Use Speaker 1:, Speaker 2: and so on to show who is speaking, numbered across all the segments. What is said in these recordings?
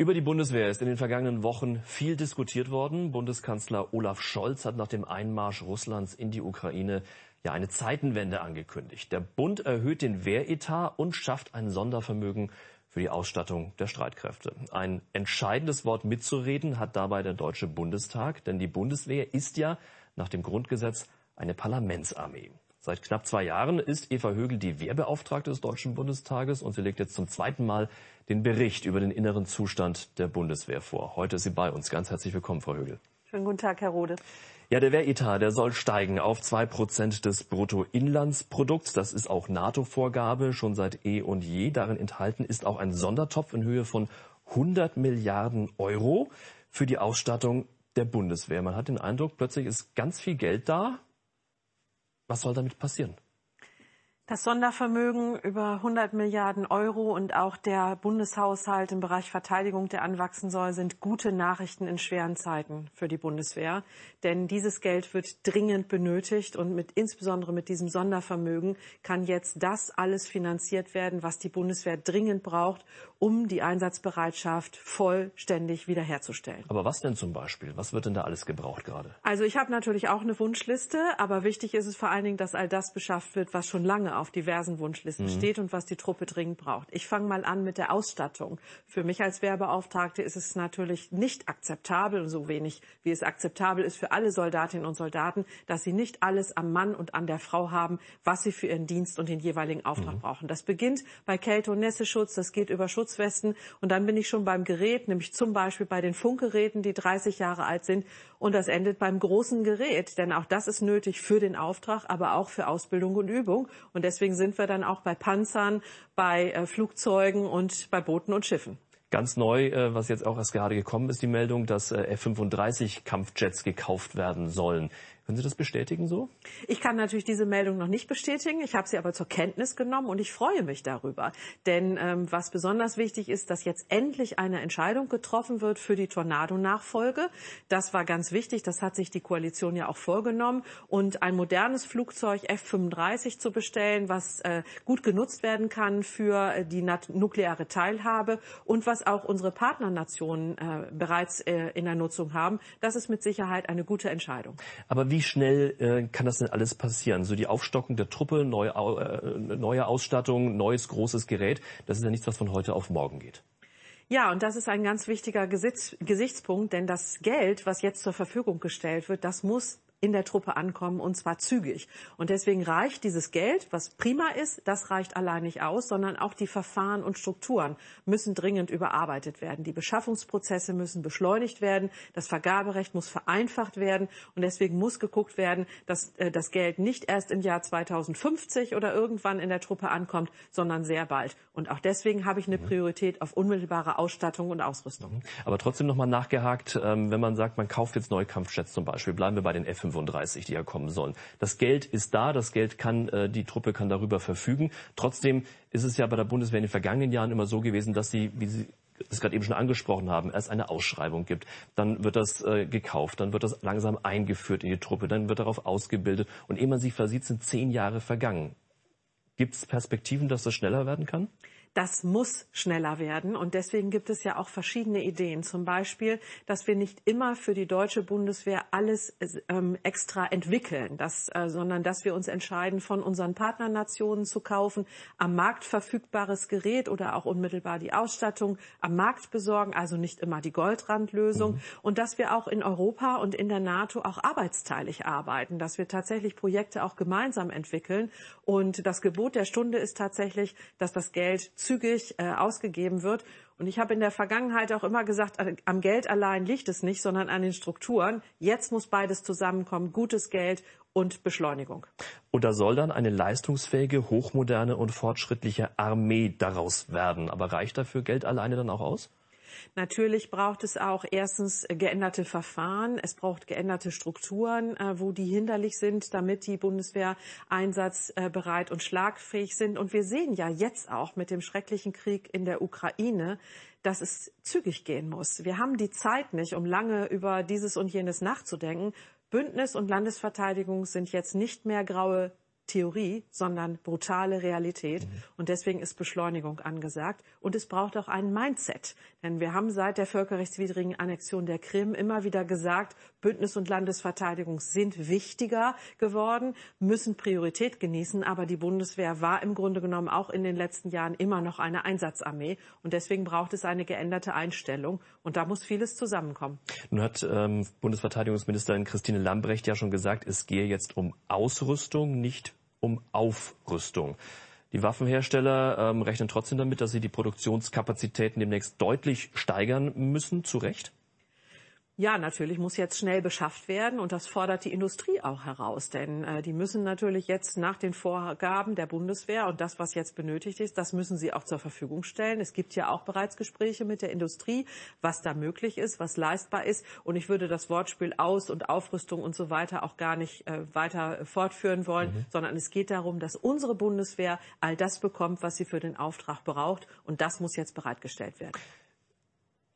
Speaker 1: Über die Bundeswehr ist in den vergangenen Wochen viel diskutiert worden. Bundeskanzler Olaf Scholz hat nach dem Einmarsch Russlands in die Ukraine ja eine Zeitenwende angekündigt. Der Bund erhöht den Wehretat und schafft ein Sondervermögen für die Ausstattung der Streitkräfte. Ein entscheidendes Wort mitzureden hat dabei der Deutsche Bundestag, denn die Bundeswehr ist ja nach dem Grundgesetz eine Parlamentsarmee. Seit knapp zwei Jahren ist Eva Högel die Wehrbeauftragte des Deutschen Bundestages und sie legt jetzt zum zweiten Mal den Bericht über den inneren Zustand der Bundeswehr vor. Heute ist sie bei uns. Ganz herzlich willkommen, Frau Högel.
Speaker 2: Schönen guten Tag, Herr Rode.
Speaker 1: Ja, der Wehretat, der soll steigen auf zwei Prozent des Bruttoinlandsprodukts. Das ist auch NATO-Vorgabe schon seit eh und je. Darin enthalten ist auch ein Sondertopf in Höhe von 100 Milliarden Euro für die Ausstattung der Bundeswehr. Man hat den Eindruck, plötzlich ist ganz viel Geld da, was soll damit passieren?
Speaker 2: Das Sondervermögen über 100 Milliarden Euro und auch der Bundeshaushalt im Bereich Verteidigung, der anwachsen soll, sind gute Nachrichten in schweren Zeiten für die Bundeswehr. Denn dieses Geld wird dringend benötigt und mit, insbesondere mit diesem Sondervermögen kann jetzt das alles finanziert werden, was die Bundeswehr dringend braucht, um die Einsatzbereitschaft vollständig wiederherzustellen.
Speaker 1: Aber was denn zum Beispiel? Was wird denn da alles gebraucht gerade?
Speaker 2: Also ich habe natürlich auch eine Wunschliste, aber wichtig ist es vor allen Dingen, dass all das beschafft wird, was schon lange auf diversen Wunschlisten mhm. steht und was die Truppe dringend braucht. Ich fange mal an mit der Ausstattung. Für mich als Wehrbeauftragte ist es natürlich nicht akzeptabel, so wenig wie es akzeptabel ist für alle Soldatinnen und Soldaten, dass sie nicht alles am Mann und an der Frau haben, was sie für ihren Dienst und den jeweiligen Auftrag mhm. brauchen. Das beginnt bei Kälte- und Nässeschutz, das geht über Schutz Schutzwesten. Und dann bin ich schon beim Gerät, nämlich zum Beispiel bei den Funkgeräten, die 30 Jahre alt sind. Und das endet beim großen Gerät, denn auch das ist nötig für den Auftrag, aber auch für Ausbildung und Übung. Und deswegen sind wir dann auch bei Panzern, bei äh, Flugzeugen und bei Booten und Schiffen.
Speaker 1: Ganz neu, äh, was jetzt auch erst gerade gekommen ist, die Meldung, dass äh, F-35 Kampfjets gekauft werden sollen. Können Sie das bestätigen so?
Speaker 2: Ich kann natürlich diese Meldung noch nicht bestätigen. Ich habe sie aber zur Kenntnis genommen und ich freue mich darüber. Denn ähm, was besonders wichtig ist, dass jetzt endlich eine Entscheidung getroffen wird für die Tornado-Nachfolge. Das war ganz wichtig. Das hat sich die Koalition ja auch vorgenommen. Und ein modernes Flugzeug F-35 zu bestellen, was äh, gut genutzt werden kann für äh, die nukleare Teilhabe und was auch unsere Partnernationen äh, bereits äh, in der Nutzung haben, das ist mit Sicherheit eine gute Entscheidung.
Speaker 1: Aber wie schnell äh, kann das denn alles passieren? So die Aufstockung der Truppe, neue, äh, neue Ausstattung, neues großes Gerät, das ist ja nichts, was von heute auf morgen geht.
Speaker 2: Ja, und das ist ein ganz wichtiger Gesichtspunkt, denn das Geld, was jetzt zur Verfügung gestellt wird, das muss in der Truppe ankommen und zwar zügig. Und deswegen reicht dieses Geld, was prima ist, das reicht allein nicht aus, sondern auch die Verfahren und Strukturen müssen dringend überarbeitet werden. Die Beschaffungsprozesse müssen beschleunigt werden, das Vergaberecht muss vereinfacht werden und deswegen muss geguckt werden, dass äh, das Geld nicht erst im Jahr 2050 oder irgendwann in der Truppe ankommt, sondern sehr bald. Und auch deswegen habe ich eine mhm. Priorität auf unmittelbare Ausstattung und Ausrüstung. Mhm.
Speaker 1: Aber trotzdem nochmal nachgehakt, ähm, wenn man sagt, man kauft jetzt neue Kampfjets zum Beispiel, bleiben wir bei den F 35, die ja kommen sollen. Das Geld ist da, das Geld kann, äh, die Truppe kann darüber verfügen. Trotzdem ist es ja bei der Bundeswehr in den vergangenen Jahren immer so gewesen, dass sie, wie Sie es gerade eben schon angesprochen haben, erst eine Ausschreibung gibt, dann wird das äh, gekauft, dann wird das langsam eingeführt in die Truppe, dann wird darauf ausgebildet und ehe man sich versieht, sind zehn Jahre vergangen. Gibt es Perspektiven, dass das schneller werden kann?
Speaker 2: Das muss schneller werden. Und deswegen gibt es ja auch verschiedene Ideen. Zum Beispiel, dass wir nicht immer für die deutsche Bundeswehr alles ähm, extra entwickeln, dass, äh, sondern dass wir uns entscheiden, von unseren Partnernationen zu kaufen, am Markt verfügbares Gerät oder auch unmittelbar die Ausstattung am Markt besorgen, also nicht immer die Goldrandlösung. Mhm. Und dass wir auch in Europa und in der NATO auch arbeitsteilig arbeiten, dass wir tatsächlich Projekte auch gemeinsam entwickeln. Und das Gebot der Stunde ist tatsächlich, dass das Geld zügig äh, ausgegeben wird. Und ich habe in der Vergangenheit auch immer gesagt, am Geld allein liegt es nicht, sondern an den Strukturen. Jetzt muss beides zusammenkommen, gutes Geld und Beschleunigung.
Speaker 1: Und da soll dann eine leistungsfähige, hochmoderne und fortschrittliche Armee daraus werden. Aber reicht dafür Geld alleine dann auch aus?
Speaker 2: Natürlich braucht es auch erstens geänderte Verfahren. Es braucht geänderte Strukturen, äh, wo die hinderlich sind, damit die Bundeswehr einsatzbereit und schlagfähig sind. Und wir sehen ja jetzt auch mit dem schrecklichen Krieg in der Ukraine, dass es zügig gehen muss. Wir haben die Zeit nicht, um lange über dieses und jenes nachzudenken. Bündnis und Landesverteidigung sind jetzt nicht mehr graue Theorie, sondern brutale Realität. Und deswegen ist Beschleunigung angesagt. Und es braucht auch ein Mindset. Denn wir haben seit der völkerrechtswidrigen Annexion der Krim immer wieder gesagt, Bündnis und Landesverteidigung sind wichtiger geworden, müssen Priorität genießen. Aber die Bundeswehr war im Grunde genommen auch in den letzten Jahren immer noch eine Einsatzarmee. Und deswegen braucht es eine geänderte Einstellung. Und da muss vieles zusammenkommen.
Speaker 1: Nun hat ähm, Bundesverteidigungsministerin Christine Lambrecht ja schon gesagt, es gehe jetzt um Ausrüstung, nicht um Aufrüstung. Die Waffenhersteller ähm, rechnen trotzdem damit, dass sie die Produktionskapazitäten demnächst deutlich steigern müssen, zu Recht?
Speaker 2: Ja, natürlich muss jetzt schnell beschafft werden und das fordert die Industrie auch heraus, denn äh, die müssen natürlich jetzt nach den Vorgaben der Bundeswehr und das, was jetzt benötigt ist, das müssen sie auch zur Verfügung stellen. Es gibt ja auch bereits Gespräche mit der Industrie, was da möglich ist, was leistbar ist und ich würde das Wortspiel Aus- und Aufrüstung und so weiter auch gar nicht äh, weiter fortführen wollen, mhm. sondern es geht darum, dass unsere Bundeswehr all das bekommt, was sie für den Auftrag braucht und das muss jetzt bereitgestellt werden.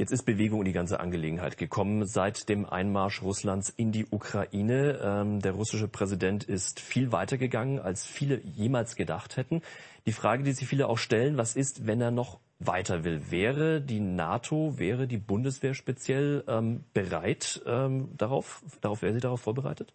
Speaker 1: Jetzt ist Bewegung in die ganze Angelegenheit gekommen seit dem Einmarsch Russlands in die Ukraine. Ähm, der russische Präsident ist viel weiter gegangen, als viele jemals gedacht hätten. Die Frage, die sich viele auch stellen, was ist, wenn er noch weiter will? Wäre die NATO, wäre die Bundeswehr speziell ähm, bereit ähm, darauf? Darauf wäre sie darauf vorbereitet?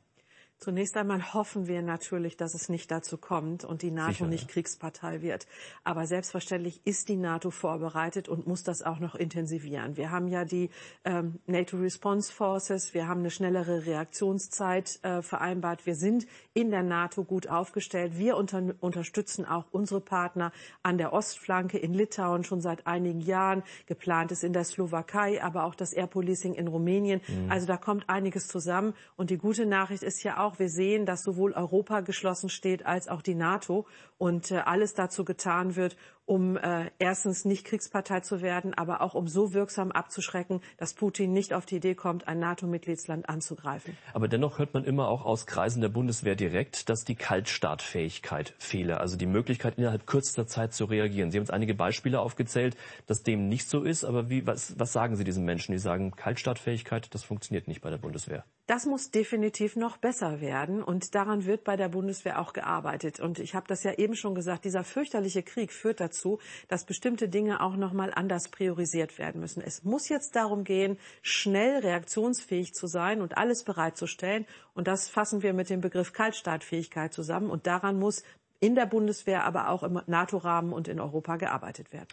Speaker 2: Zunächst einmal hoffen wir natürlich, dass es nicht dazu kommt und die NATO Sicher, nicht ja. Kriegspartei wird. Aber selbstverständlich ist die NATO vorbereitet und muss das auch noch intensivieren. Wir haben ja die ähm, NATO Response Forces, wir haben eine schnellere Reaktionszeit äh, vereinbart. Wir sind in der NATO gut aufgestellt. Wir unter unterstützen auch unsere Partner an der Ostflanke in Litauen schon seit einigen Jahren. Geplant ist in der Slowakei, aber auch das Air Policing in Rumänien. Mhm. Also da kommt einiges zusammen. Und die gute Nachricht ist ja auch, auch, wir sehen, dass sowohl Europa geschlossen steht als auch die NATO und äh, alles dazu getan wird, um äh, erstens nicht Kriegspartei zu werden, aber auch um so wirksam abzuschrecken, dass Putin nicht auf die Idee kommt, ein NATO-Mitgliedsland anzugreifen.
Speaker 1: Aber dennoch hört man immer auch aus Kreisen der Bundeswehr direkt, dass die Kaltstartfähigkeit fehle, also die Möglichkeit innerhalb kürzester Zeit zu reagieren. Sie haben uns einige Beispiele aufgezählt, dass dem nicht so ist, aber wie, was, was sagen Sie diesen Menschen, die sagen, Kaltstartfähigkeit, das funktioniert nicht bei der Bundeswehr?
Speaker 2: Das muss definitiv noch besser werden und daran wird bei der Bundeswehr auch gearbeitet. Und ich habe das ja eben schon gesagt, dieser fürchterliche Krieg führt dazu, dazu, dass bestimmte Dinge auch noch mal anders priorisiert werden müssen. Es muss jetzt darum gehen, schnell reaktionsfähig zu sein und alles bereitzustellen. Und das fassen wir mit dem Begriff Kaltstartfähigkeit zusammen. Und daran muss in der Bundeswehr, aber auch im NATO-Rahmen und in Europa gearbeitet werden.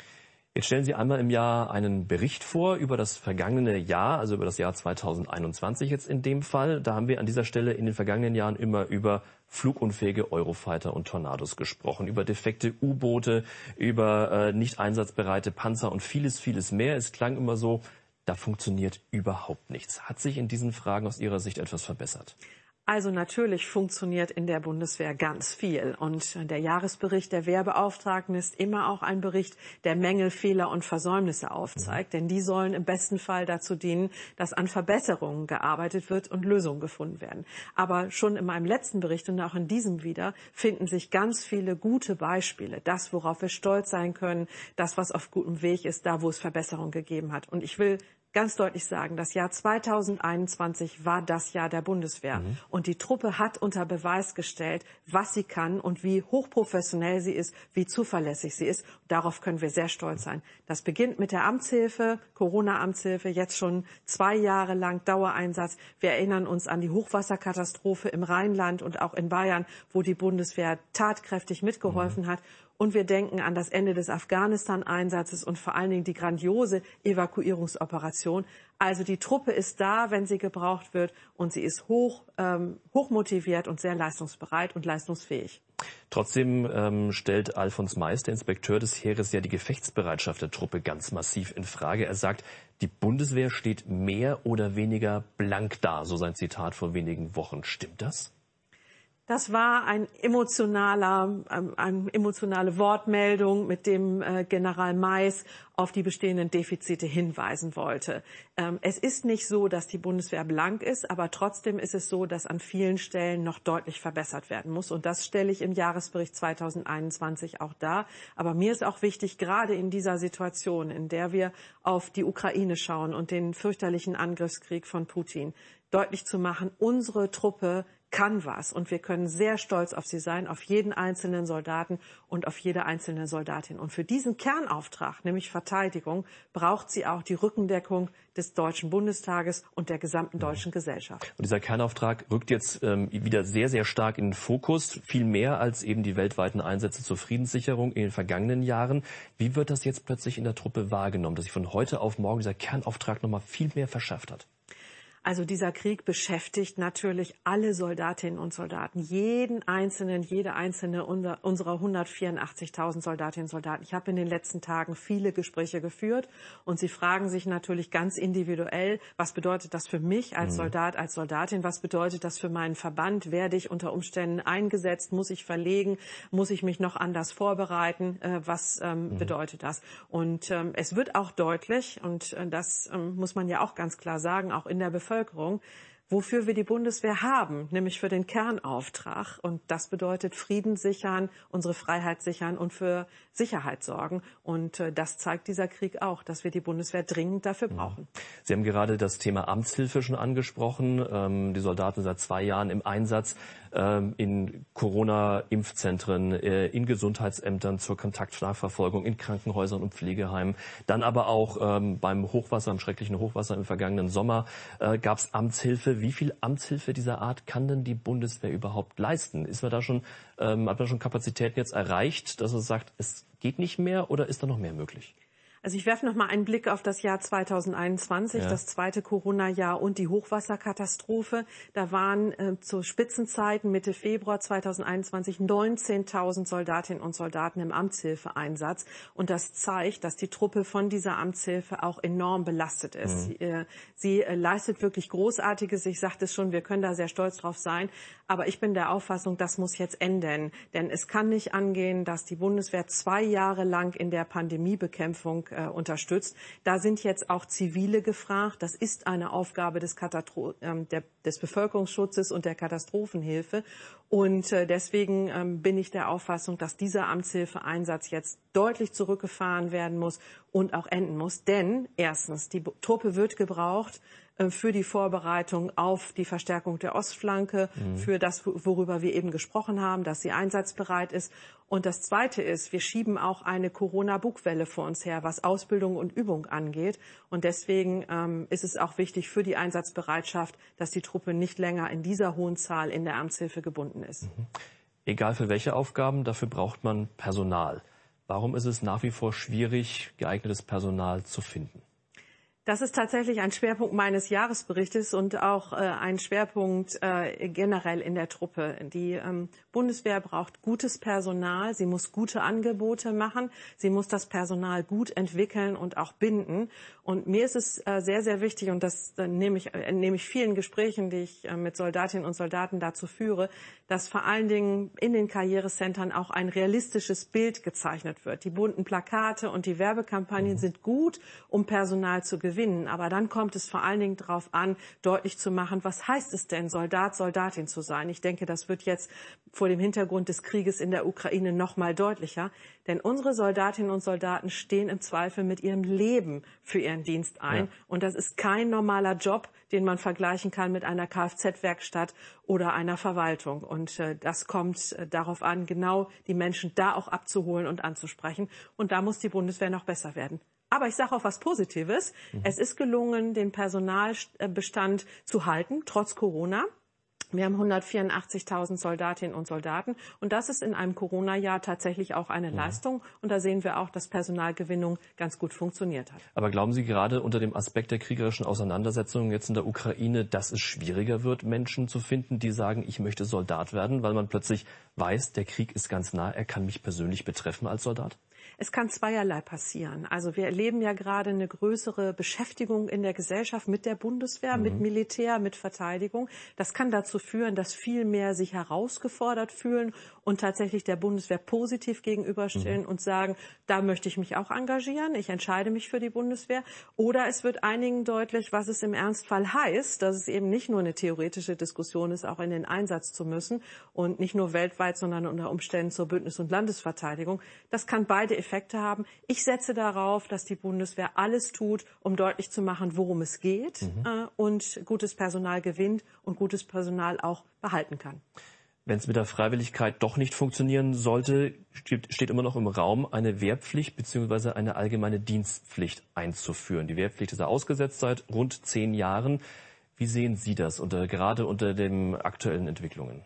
Speaker 1: Jetzt stellen Sie einmal im Jahr einen Bericht vor über das vergangene Jahr, also über das Jahr 2021 jetzt in dem Fall. Da haben wir an dieser Stelle in den vergangenen Jahren immer über flugunfähige Eurofighter und Tornados gesprochen, über defekte U-Boote, über äh, nicht einsatzbereite Panzer und vieles, vieles mehr. Es klang immer so, da funktioniert überhaupt nichts. Hat sich in diesen Fragen aus Ihrer Sicht etwas verbessert?
Speaker 2: Also natürlich funktioniert in der Bundeswehr ganz viel. Und der Jahresbericht der Wehrbeauftragten ist immer auch ein Bericht, der Mängel, Fehler und Versäumnisse aufzeigt. Denn die sollen im besten Fall dazu dienen, dass an Verbesserungen gearbeitet wird und Lösungen gefunden werden. Aber schon in meinem letzten Bericht und auch in diesem wieder finden sich ganz viele gute Beispiele. Das, worauf wir stolz sein können, das, was auf gutem Weg ist, da, wo es Verbesserungen gegeben hat. Und ich will ganz deutlich sagen, das Jahr 2021 war das Jahr der Bundeswehr. Mhm. Und die Truppe hat unter Beweis gestellt, was sie kann und wie hochprofessionell sie ist, wie zuverlässig sie ist. Darauf können wir sehr stolz sein. Das beginnt mit der Amtshilfe, Corona-Amtshilfe, jetzt schon zwei Jahre lang Dauereinsatz. Wir erinnern uns an die Hochwasserkatastrophe im Rheinland und auch in Bayern, wo die Bundeswehr tatkräftig mitgeholfen mhm. hat. Und wir denken an das Ende des Afghanistan-Einsatzes und vor allen Dingen die grandiose Evakuierungsoperation. Also die Truppe ist da, wenn sie gebraucht wird, und sie ist hoch, ähm, hoch motiviert und sehr leistungsbereit und leistungsfähig.
Speaker 1: Trotzdem ähm, stellt Alfons Mais, der Inspekteur des Heeres, ja die Gefechtsbereitschaft der Truppe ganz massiv in Frage. Er sagt, die Bundeswehr steht mehr oder weniger blank da, so sein Zitat vor wenigen Wochen. Stimmt das?
Speaker 2: Das war ein emotionaler, ähm, eine emotionale Wortmeldung, mit dem äh, General Mais auf die bestehenden Defizite hinweisen wollte. Ähm, es ist nicht so, dass die Bundeswehr blank ist, aber trotzdem ist es so, dass an vielen Stellen noch deutlich verbessert werden muss. Und das stelle ich im Jahresbericht 2021 auch dar. Aber mir ist auch wichtig, gerade in dieser Situation, in der wir auf die Ukraine schauen und den fürchterlichen Angriffskrieg von Putin, deutlich zu machen, unsere Truppe kann was und wir können sehr stolz auf sie sein, auf jeden einzelnen Soldaten und auf jede einzelne Soldatin. Und für diesen Kernauftrag, nämlich Verteidigung, braucht sie auch die Rückendeckung des Deutschen Bundestages und der gesamten deutschen Gesellschaft.
Speaker 1: Und dieser Kernauftrag rückt jetzt ähm, wieder sehr, sehr stark in den Fokus, viel mehr als eben die weltweiten Einsätze zur Friedenssicherung in den vergangenen Jahren. Wie wird das jetzt plötzlich in der Truppe wahrgenommen, dass sich von heute auf morgen dieser Kernauftrag nochmal viel mehr verschärft hat?
Speaker 2: Also dieser Krieg beschäftigt natürlich alle Soldatinnen und Soldaten, jeden einzelnen, jede einzelne unserer 184.000 Soldatinnen und Soldaten. Ich habe in den letzten Tagen viele Gespräche geführt und sie fragen sich natürlich ganz individuell, was bedeutet das für mich als mhm. Soldat, als Soldatin? Was bedeutet das für meinen Verband? Werde ich unter Umständen eingesetzt? Muss ich verlegen? Muss ich mich noch anders vorbereiten? Äh, was ähm, mhm. bedeutet das? Und ähm, es wird auch deutlich, und äh, das ähm, muss man ja auch ganz klar sagen, auch in der Bevölkerung, Bevölkerung, wofür wir die Bundeswehr haben, nämlich für den Kernauftrag. Und das bedeutet Frieden sichern, unsere Freiheit sichern und für Sicherheit sorgen. Und äh, das zeigt dieser Krieg auch, dass wir die Bundeswehr dringend dafür mhm. brauchen.
Speaker 1: Sie haben gerade das Thema Amtshilfe schon angesprochen. Ähm, die Soldaten seit zwei Jahren im Einsatz ähm, in Corona-Impfzentren, äh, in Gesundheitsämtern zur Kontaktnachverfolgung, in Krankenhäusern und Pflegeheimen. Dann aber auch ähm, beim Hochwasser, im schrecklichen Hochwasser im vergangenen Sommer äh, gab es Amtshilfe. Wie viel Amtshilfe dieser Art kann denn die Bundeswehr überhaupt leisten? Ist man da schon, ähm, hat man schon Kapazitäten jetzt erreicht, dass es sagt, es geht nicht mehr oder ist da noch mehr möglich?
Speaker 2: Also ich werfe noch mal einen Blick auf das Jahr 2021, ja. das zweite Corona-Jahr und die Hochwasserkatastrophe. Da waren äh, zu Spitzenzeiten Mitte Februar 2021 19.000 Soldatinnen und Soldaten im Amtshilfeeinsatz. Und das zeigt, dass die Truppe von dieser Amtshilfe auch enorm belastet ist. Mhm. Sie, äh, sie äh, leistet wirklich Großartiges. Ich sagte es schon, wir können da sehr stolz drauf sein. Aber ich bin der Auffassung, das muss jetzt enden. Denn es kann nicht angehen, dass die Bundeswehr zwei Jahre lang in der Pandemiebekämpfung äh, unterstützt. Da sind jetzt auch Zivile gefragt. Das ist eine Aufgabe des, Katastro ähm, der, des Bevölkerungsschutzes und der Katastrophenhilfe. Und äh, deswegen ähm, bin ich der Auffassung, dass dieser Amtshilfeeinsatz jetzt deutlich zurückgefahren werden muss und auch enden muss. Denn erstens, die Truppe wird gebraucht für die Vorbereitung auf die Verstärkung der Ostflanke, mhm. für das, worüber wir eben gesprochen haben, dass sie einsatzbereit ist. Und das Zweite ist, wir schieben auch eine Corona-Bugwelle vor uns her, was Ausbildung und Übung angeht. Und deswegen ähm, ist es auch wichtig für die Einsatzbereitschaft, dass die Truppe nicht länger in dieser hohen Zahl in der Amtshilfe gebunden ist. Mhm.
Speaker 1: Egal für welche Aufgaben, dafür braucht man Personal. Warum ist es nach wie vor schwierig, geeignetes Personal zu finden?
Speaker 2: Das ist tatsächlich ein Schwerpunkt meines Jahresberichtes und auch äh, ein Schwerpunkt äh, generell in der Truppe. Die ähm, Bundeswehr braucht gutes Personal, sie muss gute Angebote machen, sie muss das Personal gut entwickeln und auch binden. Und mir ist es äh, sehr, sehr wichtig, und das äh, nehme ich, äh, nehme ich vielen Gesprächen, die ich äh, mit Soldatinnen und Soldaten dazu führe, dass vor allen Dingen in den Karrierecentern auch ein realistisches Bild gezeichnet wird. Die bunten Plakate und die Werbekampagnen sind gut, um Personal zu gewinnen gewinnen. Aber dann kommt es vor allen Dingen darauf an, deutlich zu machen, was heißt es denn, Soldat, Soldatin zu sein. Ich denke, das wird jetzt vor dem Hintergrund des Krieges in der Ukraine noch mal deutlicher. Denn unsere Soldatinnen und Soldaten stehen im Zweifel mit ihrem Leben für ihren Dienst ein. Ja. Und das ist kein normaler Job, den man vergleichen kann mit einer Kfz-Werkstatt oder einer Verwaltung. Und äh, das kommt äh, darauf an, genau die Menschen da auch abzuholen und anzusprechen. Und da muss die Bundeswehr noch besser werden. Aber ich sage auch was Positives. Mhm. Es ist gelungen, den Personalbestand zu halten, trotz Corona. Wir haben 184.000 Soldatinnen und Soldaten. Und das ist in einem Corona-Jahr tatsächlich auch eine ja. Mhm. Leistung. Und da sehen wir auch, dass Personalgewinnung ganz gut funktioniert hat.
Speaker 1: Aber glauben Sie gerade unter dem Aspekt der kriegerischen Auseinandersetzungen jetzt in der Ukraine, dass es schwieriger wird, Menschen zu finden, die sagen, ich möchte Soldat werden, weil man plötzlich weiß, der Krieg ist ganz nah, er kann mich persönlich betreffen als Soldat?
Speaker 2: Es kann zweierlei passieren. Also wir erleben ja gerade eine größere Beschäftigung in der Gesellschaft mit der Bundeswehr, mhm. mit Militär, mit Verteidigung. Das kann dazu führen, dass viel mehr sich herausgefordert fühlen und tatsächlich der Bundeswehr positiv gegenüberstellen mhm. und sagen, da möchte ich mich auch engagieren, ich entscheide mich für die Bundeswehr. Oder es wird einigen deutlich, was es im Ernstfall heißt, dass es eben nicht nur eine theoretische Diskussion ist, auch in den Einsatz zu müssen und nicht nur weltweit, sondern unter Umständen zur Bündnis- und Landesverteidigung. Das kann beide breite Effekte haben. Ich setze darauf, dass die Bundeswehr alles tut, um deutlich zu machen, worum es geht mhm. äh, und gutes Personal gewinnt und gutes Personal auch behalten kann.
Speaker 1: Wenn es mit der Freiwilligkeit doch nicht funktionieren sollte, steht immer noch im Raum, eine Wehrpflicht bzw. eine allgemeine Dienstpflicht einzuführen. Die Wehrpflicht ist ja ausgesetzt seit rund zehn Jahren. Wie sehen Sie das unter, gerade unter den aktuellen Entwicklungen?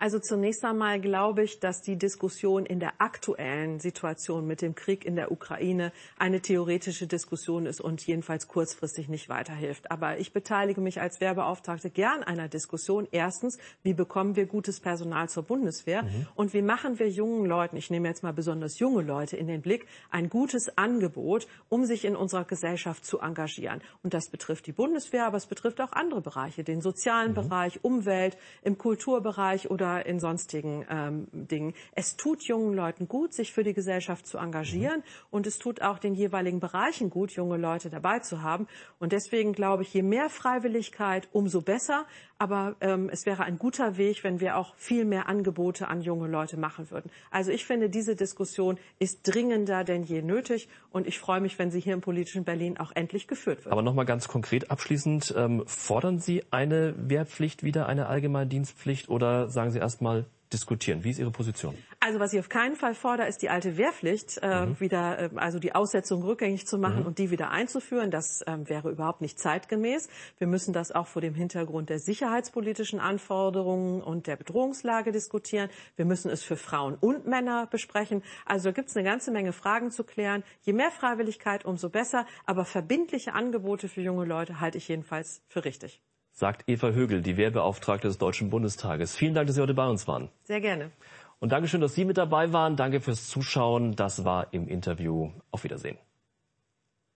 Speaker 2: Also zunächst einmal glaube ich, dass die Diskussion in der aktuellen Situation mit dem Krieg in der Ukraine eine theoretische Diskussion ist und jedenfalls kurzfristig nicht weiterhilft. Aber ich beteilige mich als Wehrbeauftragte gern einer Diskussion. Erstens, wie bekommen wir gutes Personal zur Bundeswehr? Mhm. Und wie machen wir jungen Leuten, ich nehme jetzt mal besonders junge Leute in den Blick, ein gutes Angebot, um sich in unserer Gesellschaft zu engagieren? Und das betrifft die Bundeswehr, aber es betrifft auch andere Bereiche, den sozialen mhm. Bereich, Umwelt, im Kulturbereich oder oder in sonstigen ähm, Dingen. Es tut jungen Leuten gut, sich für die Gesellschaft zu engagieren mhm. und es tut auch den jeweiligen Bereichen gut, junge Leute dabei zu haben. Und deswegen glaube ich, je mehr Freiwilligkeit, umso besser. Aber ähm, es wäre ein guter Weg, wenn wir auch viel mehr Angebote an junge Leute machen würden. Also ich finde, diese Diskussion ist dringender denn je nötig und ich freue mich, wenn sie hier im politischen Berlin auch endlich geführt wird.
Speaker 1: Aber nochmal ganz konkret abschließend, ähm, fordern Sie eine Wehrpflicht wieder, eine Allgemeindienstpflicht oder sagen Sie erstmal diskutieren. Wie ist Ihre Position?
Speaker 2: Also was ich auf keinen Fall fordere, ist die alte Wehrpflicht äh, mhm. wieder, äh, also die Aussetzung rückgängig zu machen mhm. und die wieder einzuführen. Das ähm, wäre überhaupt nicht zeitgemäß. Wir müssen das auch vor dem Hintergrund der sicherheitspolitischen Anforderungen und der Bedrohungslage diskutieren. Wir müssen es für Frauen und Männer besprechen. Also gibt es eine ganze Menge Fragen zu klären. Je mehr Freiwilligkeit, umso besser. Aber verbindliche Angebote für junge Leute halte ich jedenfalls für richtig
Speaker 1: sagt Eva Högel, die Wehrbeauftragte des Deutschen Bundestages. Vielen Dank, dass Sie heute bei uns waren.
Speaker 2: Sehr gerne.
Speaker 1: Und Dankeschön, dass Sie mit dabei waren. Danke fürs Zuschauen. Das war im Interview. Auf Wiedersehen.